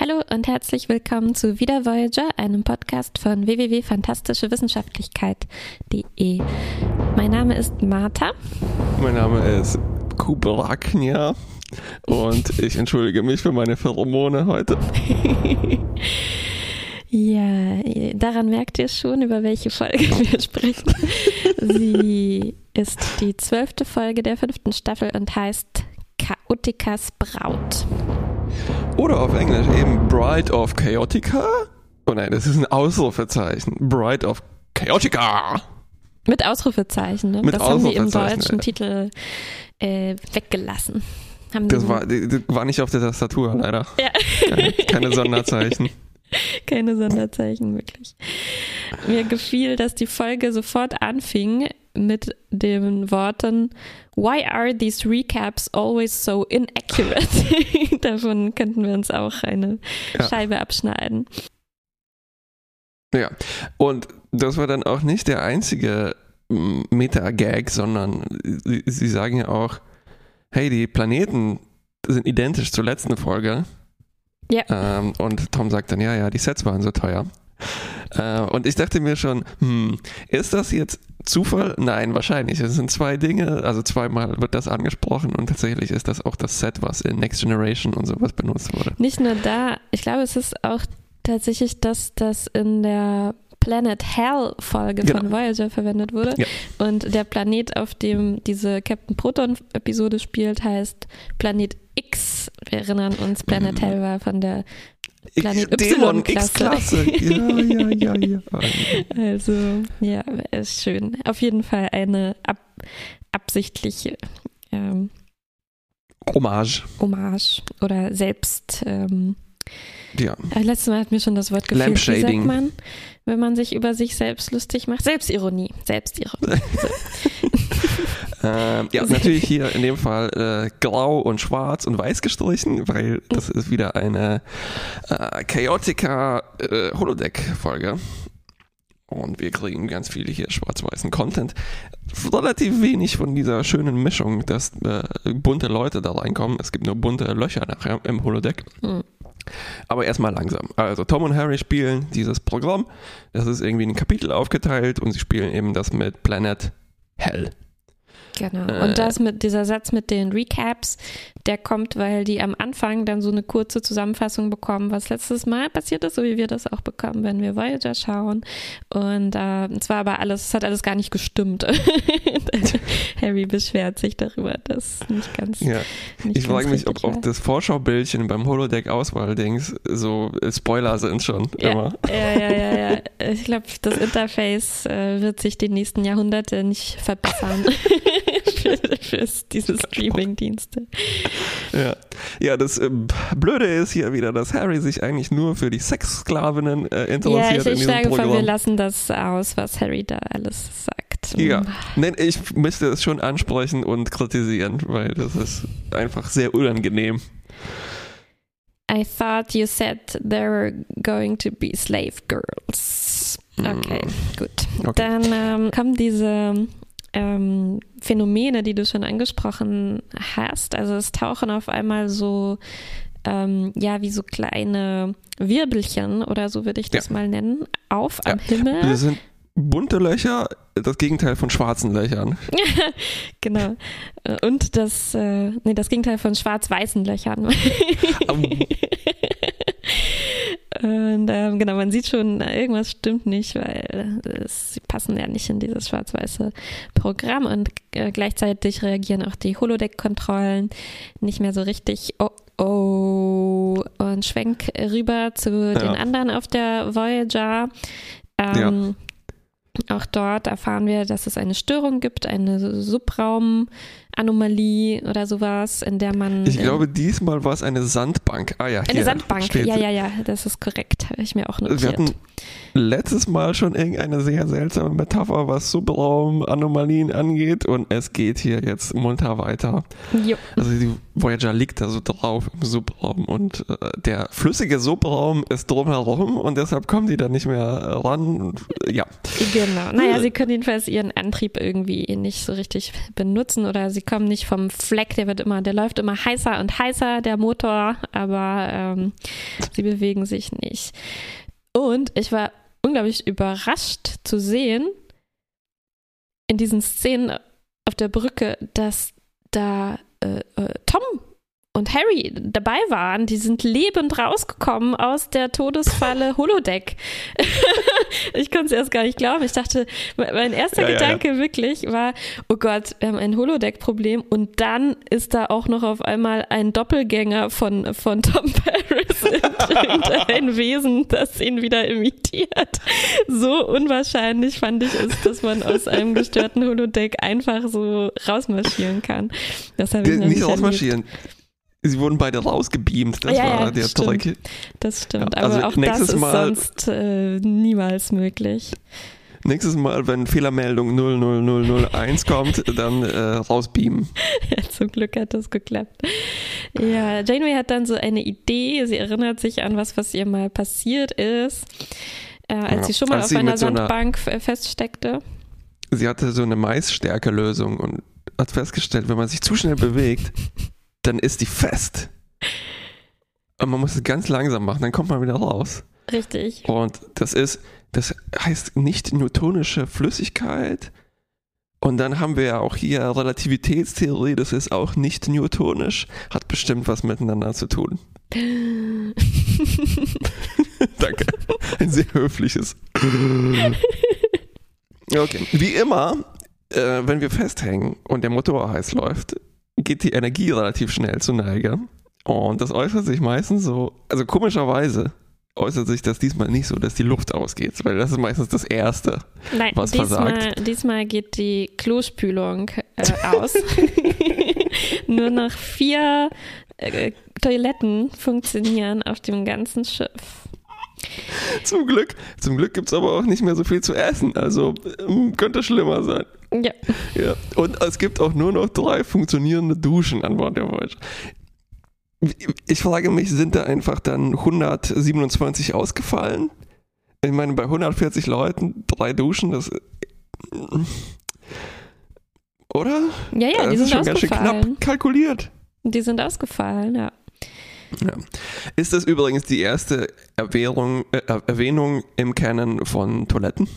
Hallo und herzlich willkommen zu Wieder Voyager, einem Podcast von www.fantastischewissenschaftlichkeit.de. Mein Name ist Martha. Mein Name ist Kubraknia und ich entschuldige mich für meine Pheromone heute. ja, daran merkt ihr schon, über welche Folge wir sprechen. Sie ist die zwölfte Folge der fünften Staffel und heißt Chaotikas Braut. Oder auf Englisch eben Bride of Chaotica. Oh nein, das ist ein Ausrufezeichen. Bride of Chaotica. Mit Ausrufezeichen, ne? Mit das haben sie im Ausrufezeichen, deutschen ja. Titel äh, weggelassen. Haben Das war, war nicht auf der Tastatur, leider. ja. Keine, keine Sonderzeichen. Keine Sonderzeichen, wirklich. Mir gefiel, dass die Folge sofort anfing mit den Worten Why are these recaps always so inaccurate? Davon könnten wir uns auch eine Ja. Scheibe abschneiden. Ja, und das war dann auch nicht der einzige mm, Meta-Gag, sondern sie, sie sagen ja auch, hey, die Planeten sind identisch zur letzten Folge. Ja. Ähm, und Tom sagt dann, ja, ja, die Sets waren so teuer. Äh, und ich dachte mir schon, hm, ist das jetzt Zufall? Nein, wahrscheinlich. Es sind zwei Dinge, also zweimal wird das angesprochen und tatsächlich ist das auch das Set, was in Next Generation und sowas benutzt wurde. Nicht nur da, ich glaube, es ist auch tatsächlich, dass das in der Planet Hell Folge von Genau. Voyager verwendet wurde. Ja. Und der Planet, auf dem diese Captain Proton Episode spielt, heißt Planet X. Wir erinnern uns, Planet Mhm. Hell war von der Planet Y-Klasse. Ja, ja, ja, ja. Also, ja, ist schön. Auf jeden Fall eine ab, absichtliche ähm, Hommage. Hommage oder selbst. Ähm, Ja. äh, letztes Mal hat mir schon das Wort gefehlt. Wie sagt Lampshading. man, wenn man sich über sich selbst lustig macht? Selbstironie. Selbstironie. Ähm, ja, natürlich hier in dem Fall äh, grau und schwarz und weiß gestrichen, weil das ist wieder eine äh, Chaotica äh, Holodeck-Folge. Und wir kriegen ganz viel hier schwarz-weißen Content. Relativ wenig von dieser schönen Mischung, dass äh, bunte Leute da reinkommen. Es gibt nur bunte Löcher nachher im Holodeck. Hm. Aber erstmal langsam. Also Tom und Harry spielen dieses Programm. Das ist irgendwie in Kapitel aufgeteilt und sie spielen eben das mit Planet Hell. Genau. Äh. Und das mit dieser Satz mit den Recaps, der kommt, weil die am Anfang dann so eine kurze Zusammenfassung bekommen, was letztes Mal passiert ist, so wie wir das auch bekommen, wenn wir Voyager schauen. Und äh, es war aber alles, es hat alles gar nicht gestimmt. Harry beschwert sich darüber, dass nicht ganz. Ja. Nicht Ich frage mich, ob richtig auch war. das Vorschaubildchen beim Holodeck-Auswahl-Dings so äh, Spoiler sind schon Ja, immer. ja, ja, ja, ja. Ich glaube, das Interface äh, wird sich die nächsten Jahrhunderte nicht verbessern für, für diese Streaming-Dienste. Ja, ja das äh, Blöde ist hier wieder, dass Harry sich eigentlich nur für die Sexsklavinnen äh, Ja, interessiert ich, in ich schlage vor, wir lassen das aus, was Harry da alles sagt. Ja, Nein, ich müsste es schon ansprechen und kritisieren, weil das ist einfach sehr unangenehm. I thought you said there were going to be slave girls. Okay, gut. Okay. Dann ähm, kommen diese ähm, Phänomene, die du schon angesprochen hast. Also es tauchen auf einmal so, ähm, ja, wie so kleine Wirbelchen oder so würde ich das Ja. mal nennen, auf am Ja. Himmel. Das sind bunte Löcher, das Gegenteil von schwarzen Löchern. genau. Äh, Und das, äh, nee, das Gegenteil von schwarz-weißen Löchern. Und ähm, genau, man sieht schon, irgendwas stimmt nicht, weil es, sie passen ja nicht in dieses schwarz-weiße Programm und äh, gleichzeitig reagieren auch die Holodeck-Kontrollen nicht mehr so richtig. Oh, oh. Und schwenk rüber zu den anderen auf der Voyager. Ähm, Auch dort erfahren wir, dass es eine Störung gibt, eine Subraumanomalie oder sowas, in der man. Ich glaube, diesmal war es eine Sandbank. Ah ja, Eine Sandbank, steht ja, ja, ja, das ist korrekt, habe ich mir auch notiert. Wir hatten letztes Mal schon irgendeine sehr seltsame Metapher, was Subraumanomalien angeht und es geht hier jetzt munter weiter. Jo. Also die Voyager liegt da so drauf im Subraum und äh, der flüssige Subraum ist drumherum und deshalb kommen die da nicht mehr ran. Und, äh, ja, Genau. Naja, sie können jedenfalls ihren Antrieb irgendwie nicht so richtig benutzen oder sie kommen nicht vom Fleck, der wird immer, der läuft immer heißer und heißer, der Motor, aber ähm, sie bewegen sich nicht. Und ich war unglaublich überrascht zu sehen, in diesen Szenen auf der Brücke, dass da äh, äh, Tom und Harry dabei waren, die sind lebend rausgekommen aus der Todesfalle Holodeck. ich konnte es erst gar nicht glauben. Ich dachte, mein erster ja, Gedanke ja, ja. wirklich war, oh Gott, wir haben ein Holodeck-Problem und dann ist da auch noch auf einmal ein Doppelgänger von, von Tom Paris ein Wesen, das ihn wieder imitiert. So unwahrscheinlich fand ich es, dass man aus einem gestörten Holodeck einfach so rausmarschieren kann. Das habe ich nicht rausmarschieren. Erlebt. Sie wurden beide rausgebeamt, das ja, war ja, der stimmt. Trick. Das stimmt, ja, also aber auch das ist Mal, sonst äh, niemals möglich. Nächstes Mal, wenn Fehlermeldung 00001 kommt, dann äh, rausbeamen. Ja, zum Glück hat das geklappt. Ja, Janeway hat dann so eine Idee. Sie erinnert sich an was, was ihr mal passiert ist, äh, als ja, sie schon mal auf einer Sandbank so eine, feststeckte. Sie hatte so eine Maisstärke-Lösung und hat festgestellt, wenn man sich zu schnell bewegt, dann ist die fest. Und man muss es ganz langsam machen, dann kommt man wieder raus. Richtig. Und das ist, das heißt nicht newtonische Flüssigkeit. Und dann haben wir ja auch hier Relativitätstheorie, das ist auch nicht newtonisch, hat bestimmt was miteinander zu tun. Danke. Ein sehr höfliches. Okay. Wie immer, äh, wenn wir festhängen und der Motor heiß läuft, geht die Energie relativ schnell zu Neige. Und das äußert sich meistens so, also komischerweise äußert sich das diesmal nicht so, dass die Luft ausgeht, weil das ist meistens das Erste, Nein, was diesmal, versagt. Diesmal geht die Klospülung äh, aus. Nur noch vier äh, Toiletten funktionieren auf dem ganzen Schiff. Zum Glück, zum Glück gibt es aber auch nicht mehr so viel zu essen, also ähm, könnte schlimmer sein. Ja. ja. Und es gibt auch nur noch drei funktionierende Duschen an Bord der Voyager. Ich frage mich, sind da einfach dann 127 ausgefallen? Ich meine, bei 140 Leuten drei Duschen, das. Oder? Ja, ja, das die sind schon ausgefallen. ganz schön knapp kalkuliert. Die sind ausgefallen, ja. Ja. Ist das übrigens die erste Erwähnung, äh, Erwähnung im Canon von Toiletten?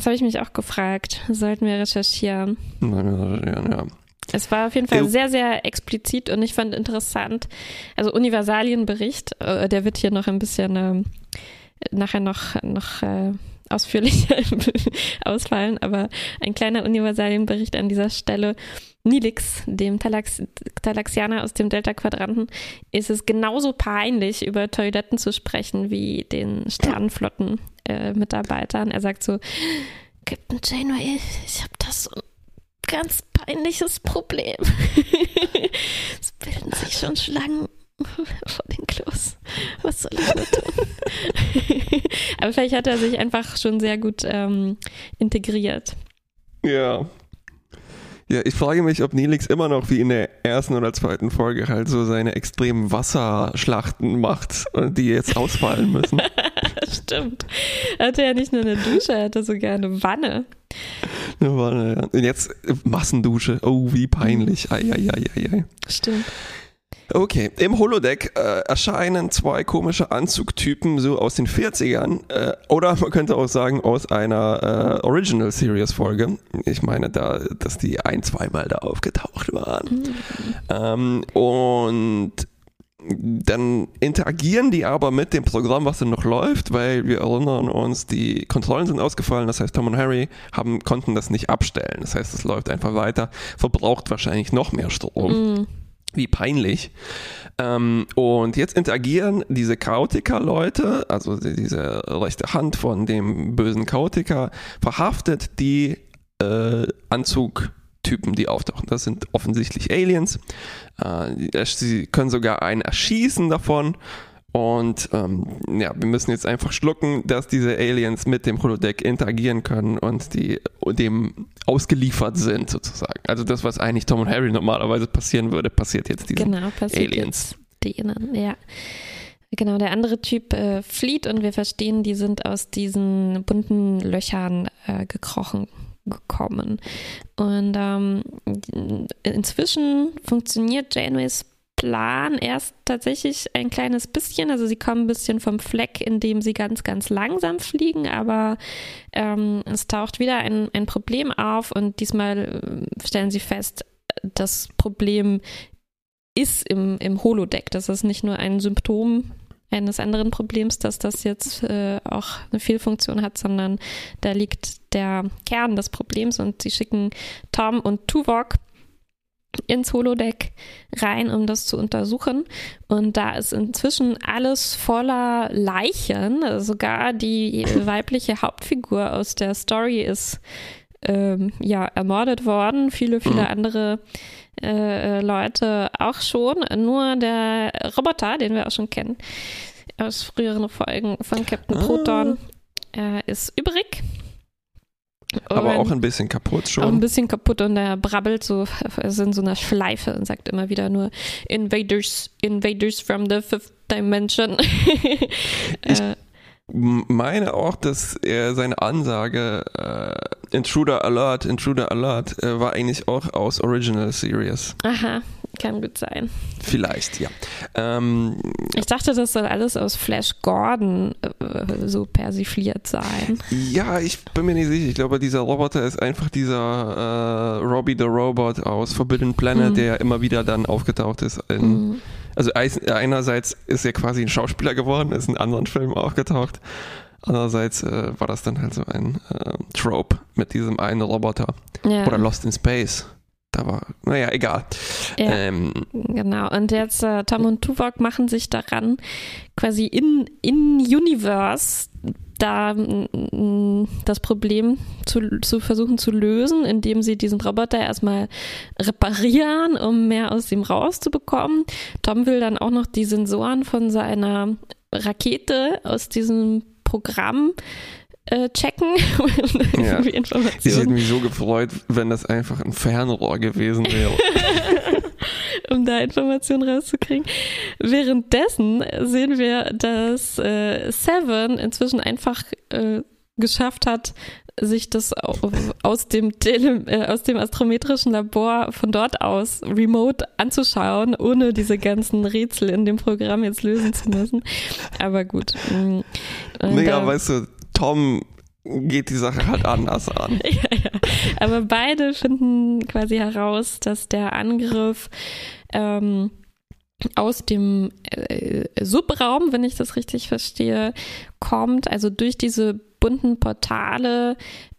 Das habe ich mich auch gefragt. Sollten wir recherchieren. Ja, ja. Es war auf jeden Fall sehr, sehr explizit und ich fand interessant, also Universalienbericht, äh, der wird hier noch ein bisschen äh, nachher noch, noch äh, ausführlicher ausfallen, aber ein kleiner Universalienbericht an dieser Stelle. Nilix, dem Talax Talaxianer aus dem Delta-Quadranten, ist es genauso peinlich, über Toiletten zu sprechen wie den Sternenflotten-Mitarbeitern. Äh, er sagt so, Captain Janeway, ich habe das so ein ganz peinliches Problem. es bilden sich schon Schlangen vor den Klos. Was soll ich da tun? Aber vielleicht hat er sich einfach schon sehr gut ähm, integriert. Ja, ja, ich frage mich, ob Nelix immer noch wie in der ersten oder zweiten Folge halt so seine extremen Wasserschlachten macht, die jetzt ausfallen müssen. Stimmt. Er hatte ja nicht nur eine Dusche, er hatte sogar eine Wanne. Eine Wanne, ja. Und jetzt Massendusche. Oh, wie peinlich. Ei, ei, ei, ei, ei. Stimmt. Okay, im Holodeck äh, erscheinen zwei komische Anzugtypen so aus den 40ern äh, oder man könnte auch sagen aus einer äh, Original Series Folge. Ich meine da, dass die ein, zweimal da aufgetaucht waren. Mhm. Ähm, und dann interagieren die aber mit dem Programm, was dann noch läuft, weil wir erinnern uns, die Kontrollen sind ausgefallen. Das heißt, Tom und Harry haben, konnten das nicht abstellen. Das heißt, es läuft einfach weiter, verbraucht wahrscheinlich noch mehr Strom. Mhm. Wie peinlich. Ähm, und jetzt interagieren diese Chaotiker-Leute, also diese rechte Hand von dem bösen Chaotiker, verhaftet die äh, Anzugtypen, die auftauchen. Das sind offensichtlich Aliens. Äh, sie können sogar einen erschießen davon und ähm, ja, wir müssen jetzt einfach schlucken, dass diese Aliens mit dem Holodeck interagieren können und die dem ausgeliefert sind, sozusagen. Also das, was eigentlich Tom und Harry normalerweise passieren würde, passiert jetzt diesen genau, passiert Aliens. Jetzt denen, ja. Genau, der andere Typ äh, flieht und wir verstehen, die sind aus diesen bunten Löchern äh, gekrochen gekommen. Und ähm, inzwischen funktioniert Janeways Plan erst tatsächlich ein kleines bisschen. Also sie kommen ein bisschen vom Fleck, indem sie ganz, ganz langsam fliegen, aber ähm, es taucht wieder ein, ein Problem auf und diesmal äh, stellen sie fest, das Problem ist im, im Holodeck. Das ist nicht nur ein Symptom eines anderen Problems, dass das jetzt äh, auch eine Fehlfunktion hat, sondern da liegt der Kern des Problems und sie schicken Tom und Tuvok ins Holodeck rein, um das zu untersuchen. Und da ist inzwischen alles voller Leichen. Sogar die weibliche Hauptfigur aus der Story ist ähm, ja ermordet worden. Viele, viele mhm. andere äh, Leute auch schon. Nur der Roboter, den wir auch schon kennen aus früheren Folgen von Captain ah. Proton, äh, ist übrig. Aber auch ein bisschen kaputt schon. Auch ein bisschen kaputt und er brabbelt so ist in so einer Schleife und sagt immer wieder nur Invaders, Invaders from the fifth dimension. ich äh, meine auch, dass er seine Ansage äh, Intruder Alert, Intruder Alert äh, war eigentlich auch aus Original Series. Aha. Kann gut sein. Vielleicht, ja. Ähm, ich dachte, das soll alles aus Flash Gordon äh, so persifliert sein. Ja, ich bin mir nicht sicher. Ich glaube, dieser Roboter ist einfach dieser äh, Robbie the Robot aus Forbidden Planet, mhm. der immer wieder dann aufgetaucht ist. In, mhm. Also einerseits ist er quasi ein Schauspieler geworden, ist in anderen Filmen aufgetaucht. Andererseits äh, war das dann halt so ein äh, Trope mit diesem einen Roboter. Ja. Oder Lost in Space da war, naja, egal. Ja, ähm, genau. Und jetzt äh, Tom und Tuvok machen sich daran, quasi in, in Universe da mm, das Problem zu, zu versuchen zu lösen, indem sie diesen Roboter erstmal reparieren, um mehr aus ihm rauszubekommen. Tom will dann auch noch die Sensoren von seiner Rakete aus diesem Programm äh, checken. ja. Ich hätte mich so gefreut, wenn das einfach ein Fernrohr gewesen wäre. um da Informationen rauszukriegen. Währenddessen sehen wir, dass äh, Seven inzwischen einfach äh, geschafft hat, sich das aus dem, Tele, äh, aus dem astrometrischen Labor von dort aus remote anzuschauen, ohne diese ganzen Rätsel in dem Programm jetzt lösen zu müssen. Aber gut. Und naja, weißt du, Tom geht die Sache halt anders an. ja, ja. Aber beide finden quasi heraus, dass der Angriff ähm, aus dem äh, Subraum, wenn ich das richtig verstehe, kommt. Also durch diese bunten Portale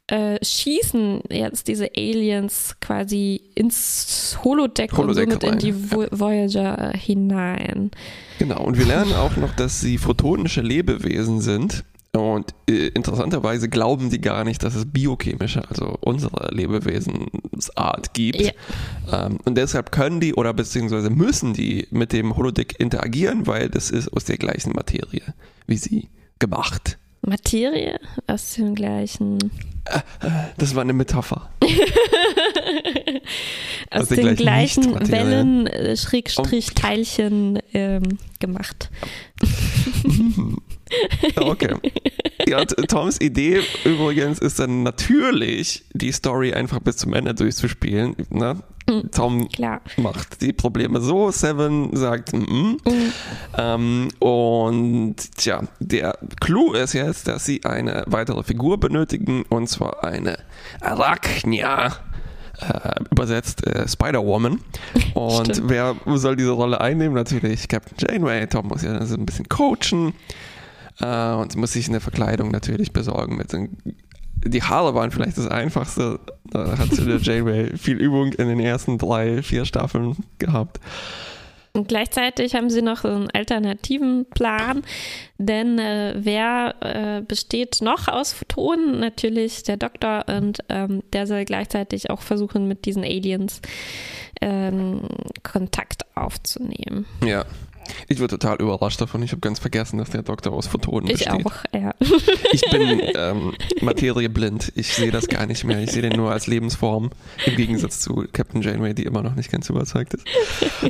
äh, schießen jetzt diese Aliens quasi ins Holodeck, Holodeck und somit rein, in die Vo Voyager hinein. Genau, und wir lernen auch noch, dass sie photonische Lebewesen sind und äh, interessanterweise glauben die gar nicht, dass es biochemische, also unsere Lebewesensart gibt. Ja. Ähm, und deshalb können die oder beziehungsweise müssen die mit dem Holodeck interagieren, weil das ist aus der gleichen Materie wie sie gemacht. Materie aus dem gleichen. Äh, äh, das war eine Metapher. aus, aus den gleichen, gleichen Wellen, äh, Schrägstrich, Teilchen ähm, gemacht. Okay. Ja, Toms Idee übrigens ist dann natürlich, die Story einfach bis zum Ende durchzuspielen. Ne? Mhm. Tom Klar. macht die Probleme so, Seven sagt, -mm. Mhm. Ähm, und tja, der Clou ist jetzt, dass sie eine weitere Figur benötigen, und zwar eine Arachnia. Äh, übersetzt äh, Spider-Woman. Und wer soll diese Rolle einnehmen? Natürlich Captain Janeway. Tom muss ja so ein bisschen coachen. Äh, und sie muss sich eine Verkleidung natürlich besorgen. Mit den, die Haare waren vielleicht das Einfachste. Da hat der Janeway viel Übung in den ersten drei, vier Staffeln gehabt. Und gleichzeitig haben sie noch einen alternativen Plan, denn äh, wer äh, besteht noch aus Photonen? Natürlich der Doktor und ähm, der soll gleichzeitig auch versuchen, mit diesen Aliens ähm, Kontakt aufzunehmen. Ja. Ich war total überrascht davon. Ich habe ganz vergessen, dass der Doktor aus Photonen ich besteht. Ich auch, ja. Ich bin ähm, materieblind. Ich sehe das gar nicht mehr. Ich sehe den nur als Lebensform. Im Gegensatz zu Captain Janeway, die immer noch nicht ganz überzeugt ist.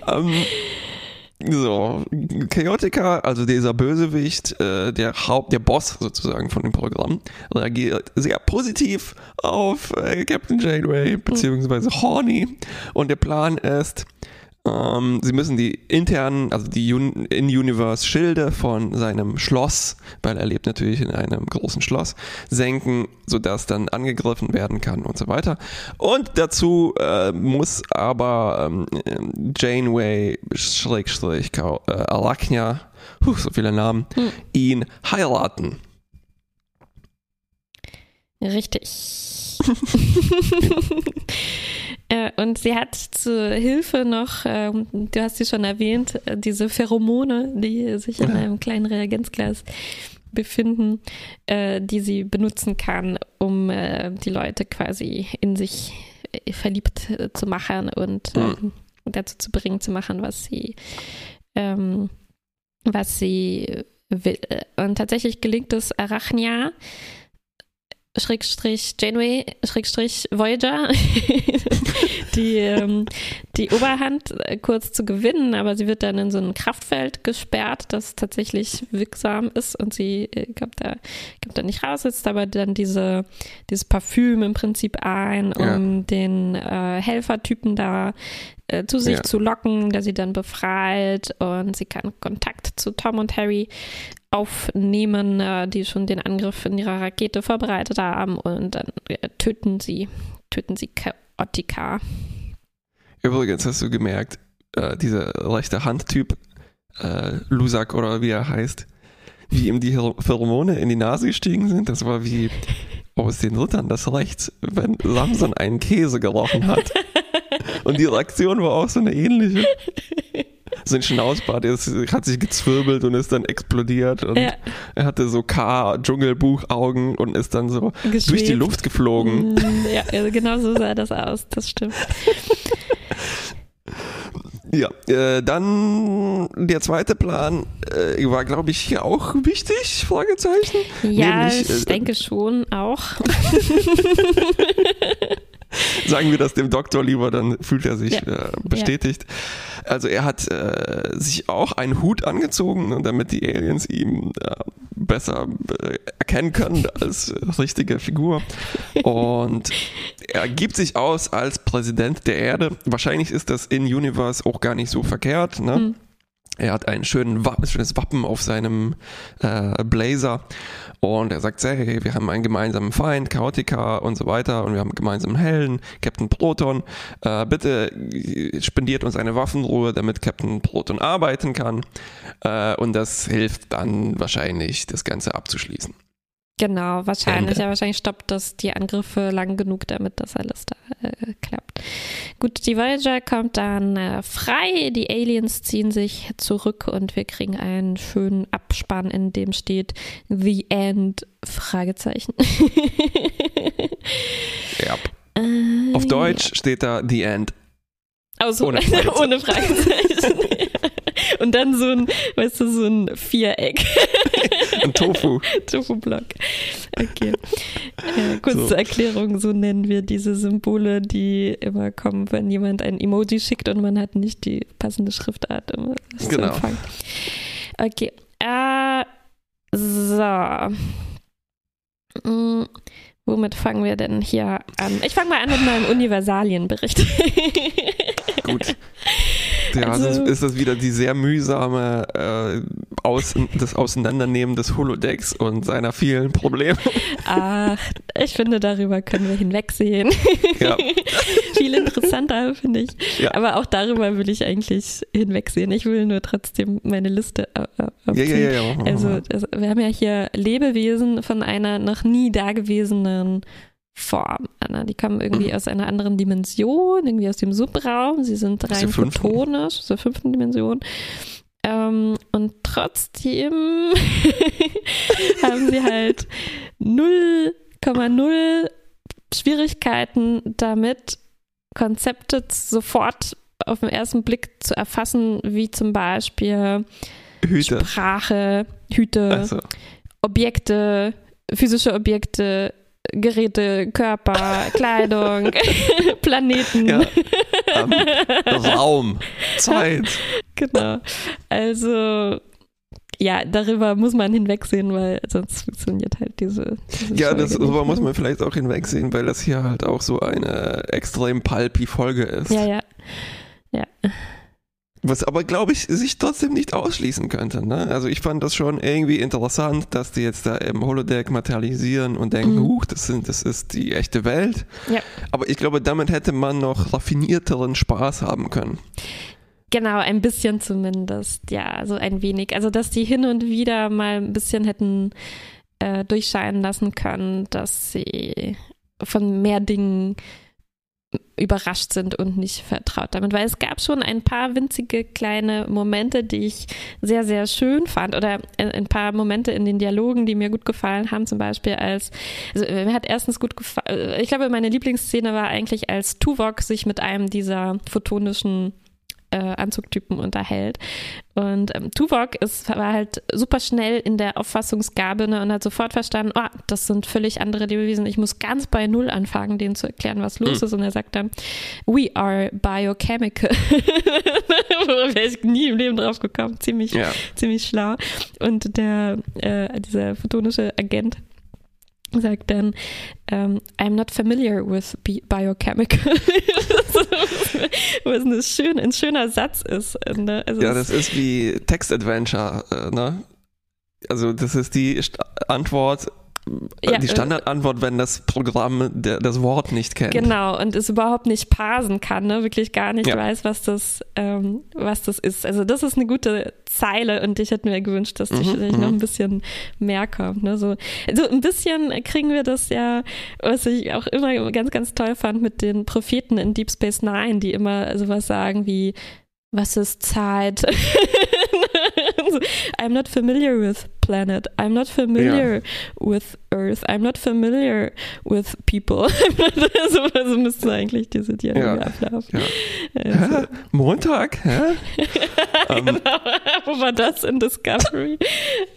Ähm, So, Chaotica, also dieser Bösewicht, äh, der Haupt, der Boss sozusagen von dem Programm, reagiert sehr positiv auf äh, Captain Janeway beziehungsweise Horny und der Plan ist, ähm, sie müssen die internen, also die In-Universe-Schilde von seinem Schloss, weil er lebt natürlich in einem großen Schloss, senken, sodass dann angegriffen werden kann und so weiter. Und dazu äh, muss aber ähm, Janeway, Schrägstrich, äh, Arachnia, huh, so viele Namen, hm. ihn heiraten. Richtig. Äh, und sie hat zur Hilfe noch, ähm, du hast sie schon erwähnt, äh, diese Pheromone, die sich in einem kleinen Reagenzglas befinden, äh, die sie benutzen kann, um die Leute quasi in sich verliebt zu machen und mhm. dazu zu bringen, zu machen, was sie, ähm, was sie will. Und tatsächlich gelingt es Arachnia, Schrägstrich Janeway, Schrägstrich Voyager, die, ähm, die Oberhand äh, kurz zu gewinnen, aber sie wird dann in so ein Kraftfeld gesperrt, das tatsächlich wirksam ist und sie äh, kommt, da, kommt da nicht raus, setzt aber dann diese, dieses Parfüm im Prinzip ein, um ja. den äh, Helfertypen da äh, zu sich ja. zu locken, der sie dann befreit und sie kann Kontakt zu Tom und Harry aufnehmen, äh, die schon den Angriff in ihrer Rakete vorbereitet haben und dann äh, töten sie, töten sie Chaotica. Übrigens hast du gemerkt, äh, dieser rechte Handtyp, äh, Lusak oder wie er heißt, wie ihm die Pheromone in die Nase gestiegen sind, das war wie aus den Rittern das Rechts, wenn Samson einen Käse gerochen hat. Und die Reaktion war auch so eine ähnliche sein Schnauzbart ist, hat sich gezwirbelt und ist dann explodiert und ja. er hatte so K-Dschungelbuch-Augen und ist dann so Geschwebt. durch die Luft geflogen. Mm, ja, genau so sah das aus, das stimmt. Ja, äh, dann der zweite Plan äh, war, glaube ich, hier auch wichtig, Fragezeichen. Ja, Nämlich, ich äh, denke schon auch. Sagen wir das dem Doktor lieber, dann fühlt er sich ja. äh, bestätigt. Ja. Also er hat äh, sich auch einen Hut angezogen, damit die Aliens ihn äh, besser äh, erkennen können als richtige Figur. Und er gibt sich aus als Präsident der Erde. Wahrscheinlich ist das in Universe auch gar nicht so verkehrt. Ne? Mhm. Er hat ein schönes Wappen auf seinem äh, Blazer und er sagt, hey, wir haben einen gemeinsamen Feind, Chaotica und so weiter und wir haben einen gemeinsamen Helden, Captain Proton. Äh, bitte spendiert uns eine Waffenruhe, damit Captain Proton arbeiten kann äh, und das hilft dann wahrscheinlich, das Ganze abzuschließen. Genau, wahrscheinlich. Ende. Ja, wahrscheinlich stoppt das die Angriffe lang genug, damit das alles da äh, klappt. Gut, die Voyager kommt dann äh, frei, die Aliens ziehen sich zurück und wir kriegen einen schönen Abspann, in dem steht The End, Fragezeichen. ja. Äh, Auf Deutsch ja. steht da The End. Also, ohne Fragezeichen. ohne Fragezeichen. Und dann so ein, weißt du, so ein Viereck. ein Tofu. Tofu-Block. Okay. Äh, kurz so. Erklärung, so nennen wir diese Symbole, die immer kommen, wenn jemand ein Emoji schickt und man hat nicht die passende Schriftart, um es genau. zu empfangen. Okay. Äh, so. Hm, womit fangen wir denn hier an? Ich fange mal an mit meinem Universalienbericht. Gut. Ja, also, ist das wieder die sehr mühsame äh, Aus das Auseinandernehmen des Holodecks und seiner vielen Probleme. Ach, ich finde, darüber können wir hinwegsehen. Ja. Viel interessanter, finde ich. Ja. Aber auch darüber will ich eigentlich hinwegsehen. Ich will nur trotzdem meine Liste ja, ja, ja, ja. Also, wir haben ja hier Lebewesen von einer noch nie dagewesenen Form, Anna. Die kommen irgendwie mhm. aus einer anderen Dimension, irgendwie aus dem Subraum. Sie sind rein photonisch, aus der fünften Dimension. Ähm, und trotzdem haben sie halt 0,0 Schwierigkeiten damit, Konzepte sofort auf den ersten Blick zu erfassen, wie zum Beispiel Hüte. Sprache, Hüte, so. Objekte, physische Objekte, Geräte, Körper, Kleidung, Planeten. Ja. Ähm, Raum, Zeit. Genau. Also ja, darüber muss man hinwegsehen, weil sonst funktioniert halt diese. diese Ja, Folge das, darüber muss man vielleicht auch hinwegsehen, weil das hier halt auch so eine extrem pulpy Folge ist. Ja, ja. Was aber, glaube ich, sich trotzdem nicht ausschließen könnte. Ne? Also ich fand das schon irgendwie interessant, dass die jetzt da im Holodeck materialisieren und denken, Mhm. huch, das, sind, das ist die echte Welt. Ja. Aber ich glaube, damit hätte man noch raffinierteren Spaß haben können. Genau, ein bisschen zumindest, ja, so ein wenig. Also, dass die hin und wieder mal ein bisschen hätten äh, durchscheinen lassen können, dass sie von mehr Dingen überrascht sind und nicht vertraut damit, weil es gab schon ein paar winzige kleine Momente, die ich sehr, sehr schön fand oder ein paar Momente in den Dialogen, die mir gut gefallen haben, zum Beispiel als, also mir hat erstens gut gefallen, ich glaube, meine Lieblingsszene war eigentlich, als Tuvok sich mit einem dieser photonischen äh, Anzugtypen unterhält. Und ähm, Tuvok ist, war halt super schnell in der Auffassungsgabe ne, und hat sofort verstanden, oh, das sind völlig andere Lebewesen. Ich muss ganz bei Null anfangen, denen zu erklären, was los Mhm. ist. Und er sagt dann, we are biochemical. Wäre ich nie im Leben drauf gekommen. Ziemlich, Ja. ziemlich schlau. Und der, äh, dieser photonische Agent sagt dann, ähm, I'm not familiar with bi biochemical. Was ein, schön, ein schöner Satz ist. Ne? Also Ja, das ist wie Text-Adventure, äh, ne? Also das ist die Antwort, Ja, die äh, Standardantwort, wenn das Programm der, das Wort nicht kennt. Genau, und es überhaupt nicht parsen kann, ne? wirklich gar nicht Ja. weiß, was das, ähm, was das ist. Also das ist eine gute Zeile und ich hätte mir gewünscht, dass die Mhm, vielleicht noch mhm. ein bisschen mehr kommt. Ne? So, also ein bisschen kriegen wir das ja, was ich auch immer ganz, ganz toll fand mit den Propheten in Deep Space Nine, die immer sowas sagen wie, was ist Zeit? I'm not familiar with planet. I'm not familiar with Earth. I'm not familiar with people. so, so müssten eigentlich diese Dialoge Ja. ablaufen. Ja. Also, Hä? Montag? Hä? ähm, genau. Wo war das in Discovery?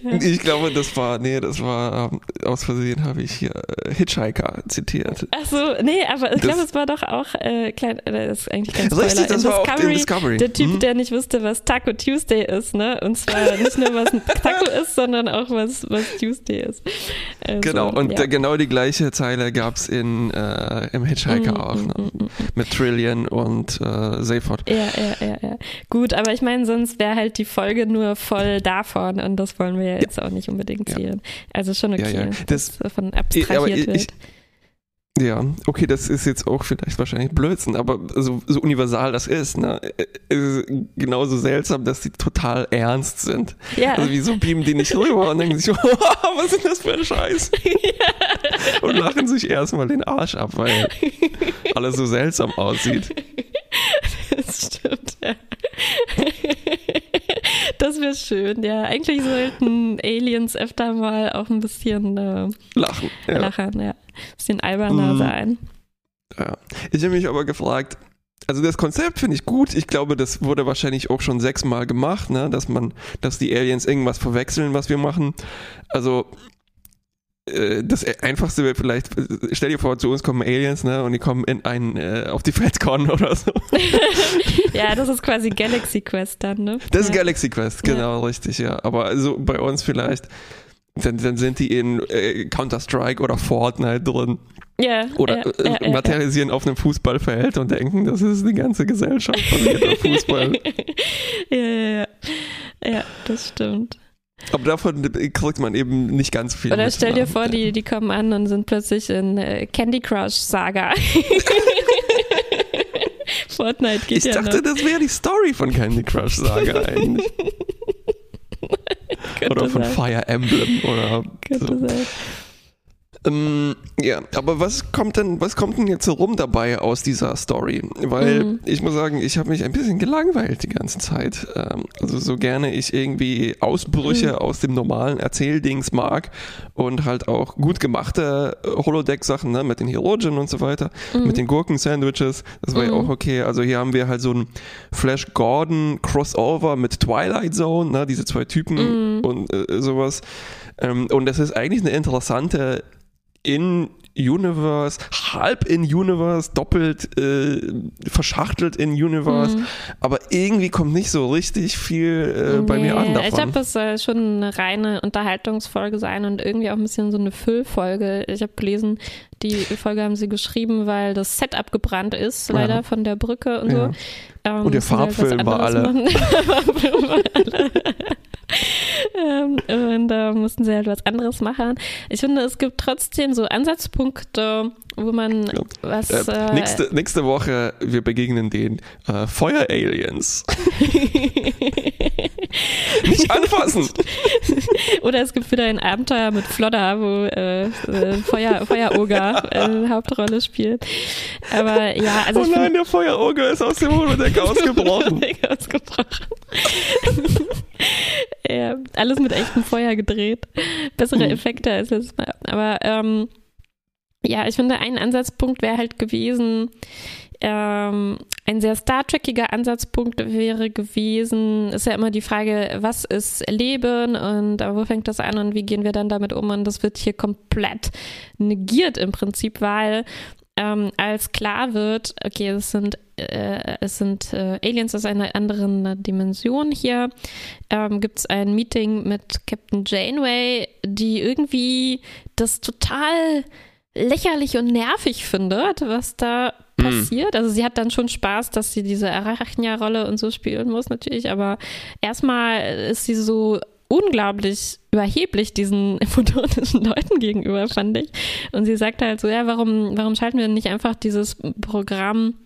ich glaube, das war, nee, das war, ähm, aus Versehen habe ich hier äh, Hitchhiker zitiert. Ach so, nee, aber ich glaube, es war doch auch äh, klein, äh, das ist eigentlich kein Spoiler. Richtig, das in war auch Discovery, in Discovery. Der Typ, Mhm. der nicht wusste, was Taco Tuesday ist, ne? Und zwar nicht nur was ein Taco ist, sondern auch was, was Tuesday ist. Also, Genau, und ja. genau die gleiche Zeile gab es in, äh, im Hitchhiker Mm, auch, mm, ne? mm, mm. mit Trillian und äh, Seyford. Ja, ja, ja, ja. Gut, aber ich meine, sonst wäre halt die Folge nur voll davon und das wollen wir ja jetzt auch nicht unbedingt sehen. Also schon okay, dass Das- davon abstrahiert ich- wird. ich- Ja, okay, das ist jetzt auch vielleicht wahrscheinlich Blödsinn, aber so, so universal das ist, ne? äh, ist genauso seltsam, dass die total ernst sind. ja, Also wieso beamen die nicht rüber und denken sich, was ist das für ein Scheiß? Und lachen sich erstmal den Arsch ab, weil alles so seltsam aussieht. das stimmt. Ja. Das wäre schön, ja. Eigentlich sollten Aliens öfter mal auch ein bisschen äh, Lachen. Ja. lachen, ja. Ein bisschen alberner Mhm. sein. Ja. Ich habe mich aber gefragt, also das Konzept finde ich gut. Ich glaube, das wurde wahrscheinlich auch schon sechsmal gemacht, ne? dass man, dass die Aliens irgendwas verwechseln, was wir machen. Also das einfachste wäre vielleicht, äh, stell dir vor, zu uns kommen Aliens, ne, und die kommen in ein, äh, auf die FedCon oder so. Ja, das ist quasi Galaxy Quest dann, ne? Das ist ja. Galaxy Quest, genau, richtig, ja. Aber also bei uns vielleicht, dann, dann sind die in äh, Counter-Strike oder Fortnite drin. Ja, Oder ja, äh, ja, ja, materialisieren auf einem Fußballfeld und denken, das ist die ganze Gesellschaft basiert auf Fußball. ja, ja, ja. Ja, das stimmt. Aber davon kriegt man eben nicht ganz viel. Oder stell dir ne? vor, die, die kommen an und sind plötzlich in äh, Candy Crush Saga. Fortnite geht Ich ja dachte, noch. das wäre die Story von Candy Crush Saga eigentlich. Oder von sein. Fire Emblem oder Könnte so. sein. Ähm, ja, aber was kommt denn, was kommt denn jetzt so rum dabei aus dieser Story? Weil Mhm. ich muss sagen, ich habe mich ein bisschen gelangweilt die ganze Zeit. Ähm, also so gerne ich irgendwie Ausbrüche Mhm. aus dem normalen Erzähldings mag und halt auch gut gemachte äh, Holodeck-Sachen, ne, mit den Herogen und so weiter, Mhm. mit den Gurken-Sandwiches, das war ja Mhm. auch okay. Also hier haben wir halt so ein Flash Gordon Crossover mit Twilight Zone, ne, diese zwei Typen Mhm. und äh, sowas. Ähm, und das ist eigentlich eine interessante in Universe, halb in Universe, doppelt äh, verschachtelt in Universe, mhm. aber irgendwie kommt nicht so richtig viel äh, bei nee, mir an davon. Ich glaube, es soll schon eine reine Unterhaltungsfolge sein und irgendwie auch ein bisschen so eine Füllfolge. Ich habe gelesen, die Folge haben sie geschrieben, weil das Set abgebrannt ist, leider ja. von der Brücke und ja. so. Ähm, und der Farbfilm war alle. Ähm, und da äh, mussten sie halt was anderes machen. Ich finde, es gibt trotzdem so Ansatzpunkte, wo man ja. was. Äh, äh, nächste, nächste Woche, wir begegnen den äh, Feuer-Aliens. Nicht anfassen! Oder es gibt wieder ein Abenteuer mit Flodder, wo äh, äh Feuer, Feueroger äh, Hauptrolle spielt. Aber ja, also. Oh nein, der Feueroger ist aus dem Holodeck ausgebrochen. ausgebrochen. Ja, alles mit echtem Feuer gedreht. Bessere hm. Effekte als das. Aber ähm, ja, ich finde, ein Ansatzpunkt wäre halt gewesen, ähm, ein sehr Star Trekiger Ansatzpunkt wäre gewesen, ist ja immer die Frage, was ist Leben und wo fängt das an und wie gehen wir dann damit um? Und das wird hier komplett negiert im Prinzip, weil ähm, als klar wird, okay, es sind, äh, es sind äh, Aliens aus einer anderen Dimension hier, ähm, gibt es ein Meeting mit Captain Janeway, die irgendwie das total lächerlich und nervig findet, was da mhm. passiert. Also sie hat dann schon Spaß, dass sie diese Arachnia-Rolle und so spielen muss natürlich, aber erstmal ist sie so unglaublich überheblich diesen photonischen Leuten gegenüber, fand ich. Und sie sagt halt so, ja, warum, warum schalten wir nicht einfach dieses Programm Mm,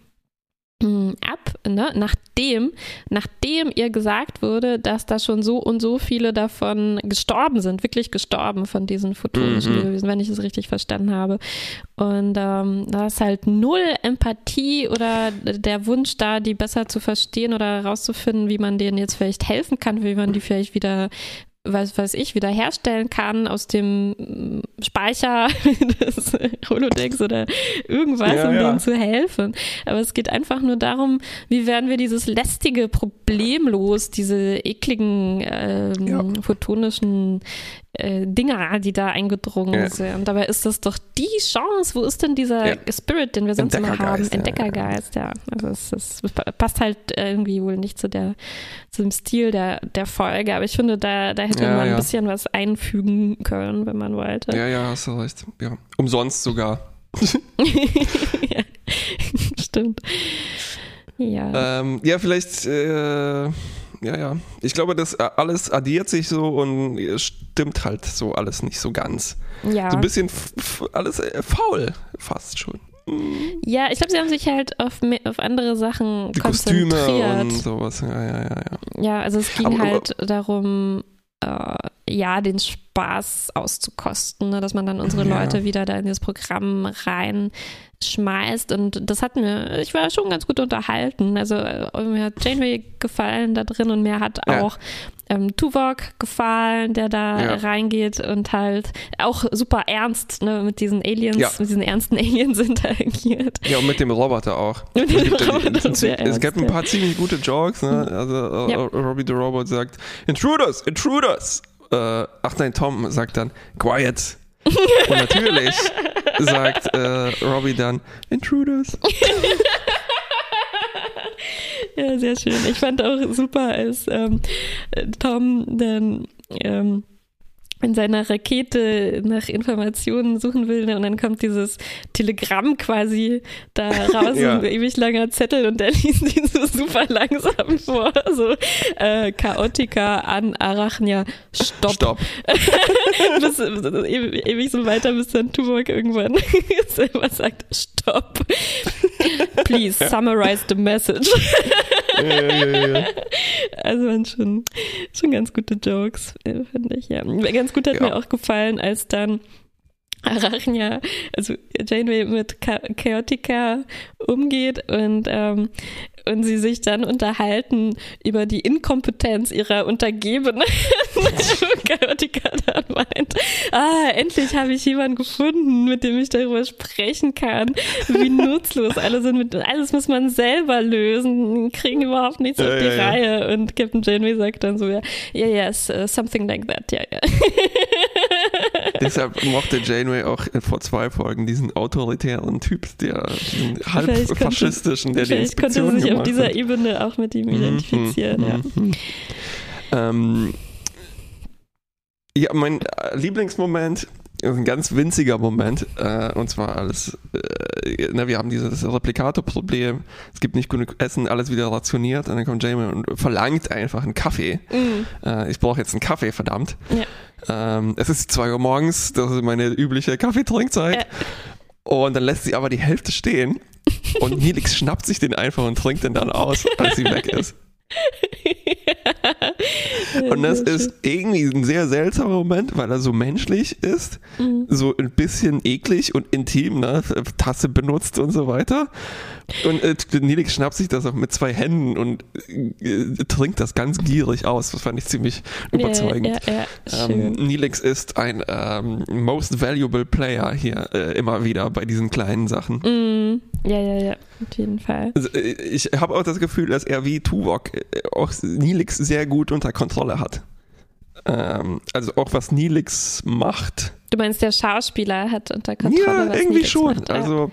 ab, ne? nachdem, nachdem ihr gesagt wurde, dass da schon so und so viele davon gestorben sind, wirklich gestorben von diesen photonischen mhm. Lebewesen, wenn ich es richtig verstanden habe. Und ähm, da ist halt null Empathie oder der Wunsch da, die besser zu verstehen oder herauszufinden, wie man denen jetzt vielleicht helfen kann, wie man die vielleicht wieder was weiß ich, wiederherstellen kann aus dem mm, Speicher des Holodecks oder irgendwas, ja, um ja. denen zu helfen. Aber es geht einfach nur darum, wie werden wir dieses lästige Problem los, diese ekligen ähm, ja. photonischen äh, Dinger, die da eingedrungen ja. sind. Dabei ist das doch die Chance. Wo ist denn dieser ja. Spirit, den wir sonst immer haben? Entdeckergeist, ja. Also es, es, passt halt irgendwie wohl nicht zu der zu dem Stil der, der Folge. Aber ich finde, da, da hätte man ein bisschen was einfügen können, wenn man wollte. Ja, ja, hast du recht. Ja. Umsonst sogar. ja, stimmt. Ja. Ähm, ja, vielleicht äh, ja, ja. Ich glaube, das äh, alles addiert sich so und es stimmt halt so alles nicht so ganz. Ja. So ein bisschen alles äh, faul, fast schon. Mhm. Ja, ich glaube, sie haben sich halt auf, auf andere Sachen Die konzentriert. Kostüme und sowas, ja, ja, ja. Ja, ja also es ging aber, halt darum, äh, ja, den Spaß auszukosten, ne? dass man dann unsere ja. Leute wieder da in dieses Programm reinschmeißt. Und das hat mir, ich war schon ganz gut unterhalten. Also äh, mir hat Janeway gefallen da drin und mir hat ja. auch ähm, Tuvok gefallen, der da ja. reingeht und halt auch super ernst ne, mit diesen Aliens, ja. mit diesen ernsten Aliens interagiert. Ja, und mit dem Roboter auch. Mit dem Roboter es, es gibt ein paar ziemlich gute Jokes. Ne? Mhm. Also äh, ja. Robbie the Robot sagt, Intruders, Intruders. Äh, ach nein, Tom sagt dann, Quiet. und natürlich sagt äh, Robbie dann, Intruders. Ja, sehr schön. Ich fand auch super, als ähm, Tom dann ähm, in seiner Rakete nach Informationen suchen will ne? und dann kommt dieses Telegramm quasi da raus, ja. ein ewig langer Zettel und der liest ihn so super langsam vor, so äh, Chaotica an Arachnia, Stopp. Stopp. bis, ewig, ewig, so weiter, bis dann Tuvok irgendwann selber sagt, Stopp. Please summarize the message. Ja, also waren schon, schon ganz gute Jokes, äh, finde ich, ja. Ganz gut hat mir auch gefallen, als dann Arachnia, also Janeway mit Chaotica umgeht und, ähm, und sie sich dann unterhalten über die Inkompetenz ihrer Untergebenen. Chaotica dann meint, ah, endlich habe ich jemanden gefunden, mit dem ich darüber sprechen kann, wie nutzlos alle sind. Mit, alles muss man selber lösen, kriegen überhaupt nichts ja, auf die ja, Reihe. Ja. Und Captain Janeway sagt dann so, ja, yeah, yes, uh, something like that, ja, ja. Deshalb mochte Janeway auch vor zwei Folgen diesen autoritären Typ, der diesen halb faschistischen, der die konnte sie sich auf dieser hat. Ebene auch mit ihm identifizieren. Ja. Mhm. Ähm, ja, mein äh, Lieblingsmoment ist ein ganz winziger Moment. Äh, und zwar alles, äh, ne, wir haben dieses Replikator-Problem. Es gibt nicht genug Essen, alles wieder rationiert. Und dann kommt Jamie und verlangt einfach einen Kaffee. Mhm. Äh, ich brauche jetzt einen Kaffee, verdammt. Ja. Ähm, es ist 2 Uhr morgens, das ist meine übliche Kaffeetrinkzeit. Äh. Und dann lässt sie aber die Hälfte stehen. Und Nilix schnappt sich den einfach und trinkt den dann aus, als sie weg ist. Und das ist irgendwie ein sehr seltsamer Moment, weil er so menschlich ist, Mhm. So ein bisschen eklig und intim, ne? Tasse benutzt und so weiter. Und äh, Nilix schnappt sich das auch mit zwei Händen und äh, trinkt das ganz gierig aus. Das fand ich ziemlich überzeugend. Ja, ja, ja. Ähm. Nilix ist ein ähm, most valuable Player hier äh, immer wieder bei diesen kleinen Sachen. Mhm. Ja, ja, ja, auf jeden Fall. Also, äh, ich habe auch das Gefühl, dass er wie Tuvok äh, auch Nilix sehr gut unter Kontrolle hat. Ähm, also auch was Nilix macht. Du meinst, der Schauspieler hat unter Kontrolle, ja, was irgendwie Nilix schon. Macht. Ja. Also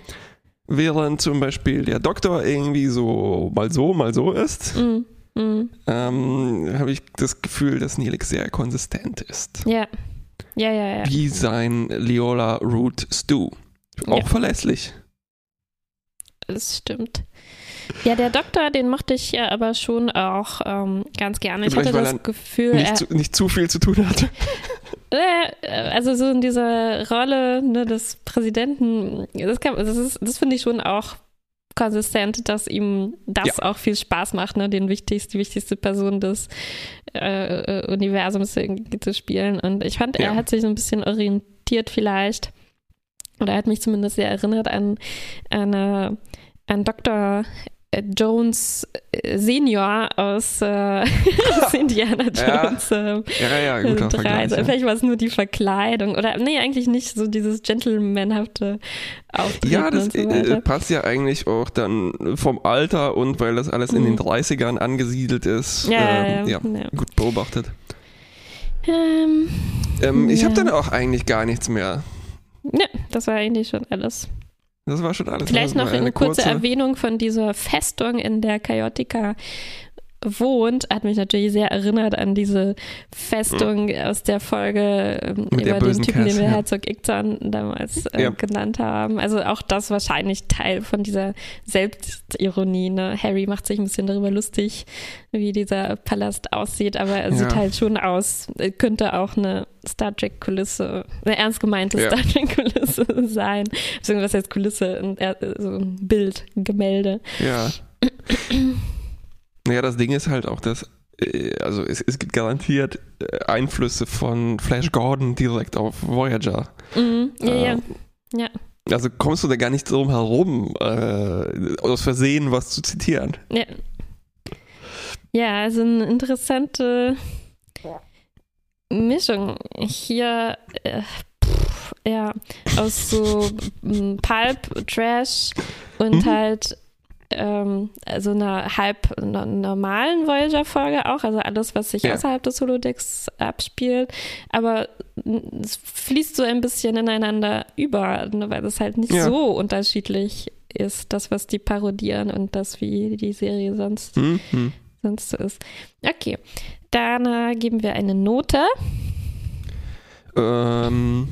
während zum Beispiel der Doktor irgendwie so mal so, mal so ist, Mhm. Mhm. ähm, habe ich das Gefühl, dass Nilix sehr konsistent ist. Ja. Ja, ja, ja. Wie sein Leola Root Stew. Auch Ja. verlässlich. Das stimmt. Ja, der Doktor, den mochte ich ja aber schon auch ähm, ganz gerne. Ich hatte das er Gefühl, Nicht er, zu, nicht zu viel zu tun hat. äh, also so in dieser Rolle ne, des Präsidenten, das, kann- das, ist- das finde ich schon auch konsistent, dass ihm das auch viel Spaß macht, ne, den wichtigsten, die wichtigste Person des äh, äh, Universums zu spielen. Und ich fand, er Ja. hat sich so ein bisschen orientiert vielleicht. Oder er hat mich zumindest sehr erinnert an, eine, an Dr. Jones äh, Senior aus, äh, aus Indiana Ja. Jones. ähm, Ja, ja, guter drei. Vergleich. Ja. Vielleicht war es nur die Verkleidung oder nee, eigentlich nicht so dieses gentlemanhafte Auftreten Ja, das so äh, passt ja eigentlich auch dann vom Alter und weil das alles in den Mhm. 30ern angesiedelt ist. Ja, ähm, ja, ja, ja. gut beobachtet. Ähm, Ähm, Ich Ja. habe dann auch eigentlich gar nichts mehr. ne, das war eigentlich schon alles. Das war schon alles. Vielleicht noch eine kurze Erwähnung von dieser Festung, in der Chaotica wohnt, hat mich natürlich sehr erinnert an diese Festung aus der Folge ähm, über den Typen, Cass, den wir ja. Herzog Iktan damals äh, Ja. genannt haben. Also auch das wahrscheinlich Teil von dieser Selbstironie. Ne? Harry macht sich ein bisschen darüber lustig, wie dieser Palast aussieht, aber er sieht Ja. halt schon aus, äh, könnte auch eine Star Trek-Kulisse, eine ernst gemeinte. Star Trek-Kulisse sein. Beziehungsweise was heißt Kulisse? Äh, so ein Bild, ein Gemälde. Ja. naja, das Ding ist halt auch, dass. äh, Also es, es gibt garantiert äh, Einflüsse von Flash Gordon direkt auf Voyager. Mhm. Ja, ja. Äh, Ja. Also kommst du da gar nicht drum herum, äh, aus Versehen was zu zitieren. Ja. Ja, also eine interessante Mischung hier. Äh, pff, ja, aus so Pulp, Trash und Mhm. halt ähm, also einer halb normalen Voyager-Folge auch, also alles, was sich Ja. außerhalb des Holodecks abspielt, aber es fließt so ein bisschen ineinander über, ne, weil es halt nicht Ja. so unterschiedlich ist, das, was die parodieren und das, wie die Serie sonst, Hm? Hm. sonst so ist. Okay, dann äh, geben wir eine Note. Ähm,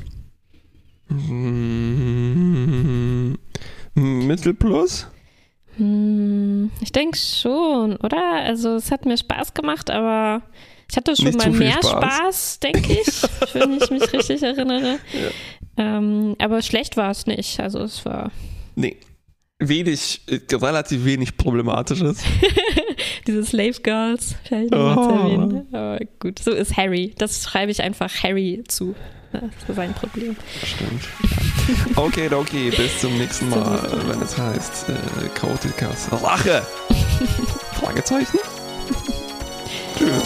mm, Mittelplus? Hm, ich denke schon, oder? Also es hat mir Spaß gemacht, aber ich hatte schon Nicht mal mehr Spaß. Spaß, denke ich, wenn ich mich richtig erinnere. Ähm, aber schlecht war es nicht. Also es war Nee. Wenig, äh, relativ wenig Problematisches. diese Slave Girls, vielleicht zu Oh. erwähnen. Aber gut, so ist Harry. Das schreibe ich einfach Harry zu. Das ist sein Problem. Stimmt. Okay, okay, bis zum nächsten Zum Mal, nächsten Mal. wenn es heißt äh, Chaotikas Rache. Fragezeichen? Tschüss.